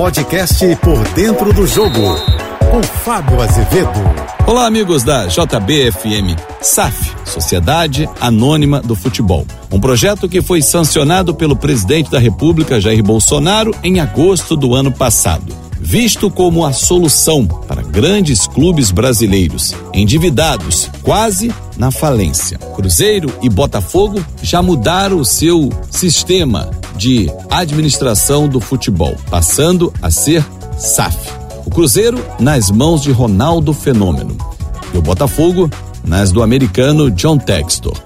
podcast Por Dentro do Jogo, com Fábio Azevedo. Olá, amigos da JBFM. SAF, Sociedade Anônima do Futebol. Um projeto que foi sancionado pelo presidente da República, Jair Bolsonaro, em agosto do ano passado. Visto como a solução para grandes clubes brasileiros, endividados, quase na falência. Cruzeiro e Botafogo já mudaram o seu sistema de administração do futebol, passando a ser SAF. O Cruzeiro nas mãos de Ronaldo Fenômeno e o Botafogo nas do americano John Textor.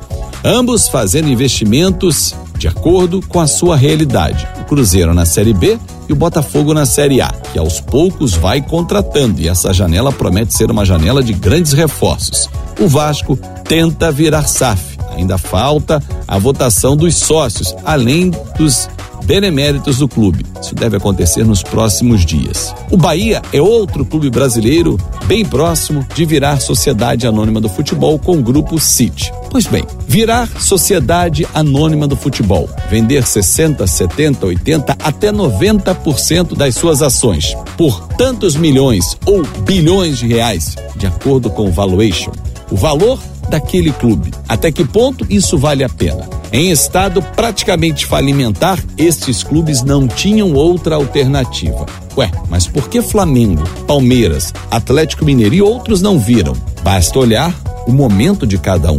Ambos fazendo investimentos de acordo com a sua realidade. O Cruzeiro na Série B e o Botafogo na Série A, que aos poucos vai contratando e essa janela promete ser uma janela de grandes reforços. O Vasco tenta virar SAF. Ainda falta a votação dos sócios, além dos beneméritos do clube. Isso deve acontecer nos próximos dias. O Bahia é outro clube brasileiro bem próximo de virar Sociedade Anônima do Futebol com o grupo City. Pois bem, virar Sociedade Anônima do Futebol, vender 60, 70, 80 até 90% das suas ações por tantos milhões ou bilhões de reais, de acordo com o valuation. O valor daquele clube. Até que ponto isso vale a pena? Em estado praticamente falimentar, estes clubes não tinham outra alternativa. Ué, mas por que Flamengo, Palmeiras, Atlético Mineiro e outros não viram? Basta olhar o momento de cada um.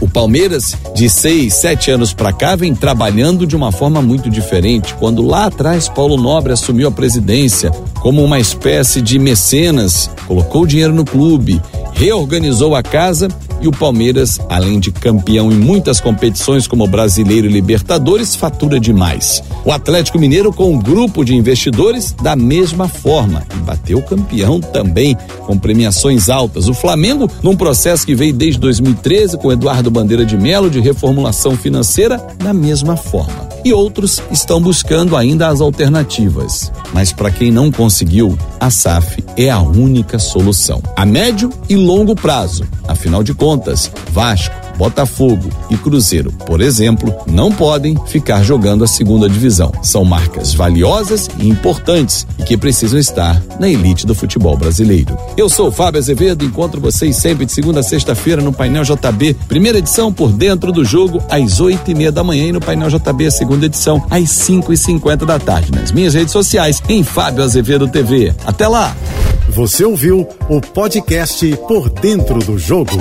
O Palmeiras, de seis, sete anos para cá, vem trabalhando de uma forma muito diferente. Quando lá atrás Paulo Nobre assumiu a presidência como uma espécie de mecenas, colocou dinheiro no clube, reorganizou a casa e o Palmeiras, além de campeão em muitas competições como Brasileiro e Libertadores, fatura demais. O Atlético Mineiro, com um grupo de investidores, da mesma forma, e bateu campeão também, com premiações altas. O Flamengo, num processo que veio desde 2013 com Eduardo Bandeira de Melo de reformulação financeira, da mesma forma. E outros estão buscando ainda as alternativas. Mas para quem não conseguiu, a SAF é a única solução. A médio e longo prazo. Afinal de contas, Vasco, Botafogo e Cruzeiro, por exemplo, não podem ficar jogando a segunda divisão. São marcas valiosas e importantes e que precisam estar na elite do futebol brasileiro. Eu sou Fábio Azevedo, encontro vocês sempre de segunda a sexta-feira no Painel JB, primeira edição por dentro do jogo às oito e meia da manhã e no Painel JB, segunda edição às cinco e cinquenta da tarde. Nas minhas redes sociais, em Fábio Azevedo TV. Até lá! Você ouviu o podcast Por Dentro do Jogo.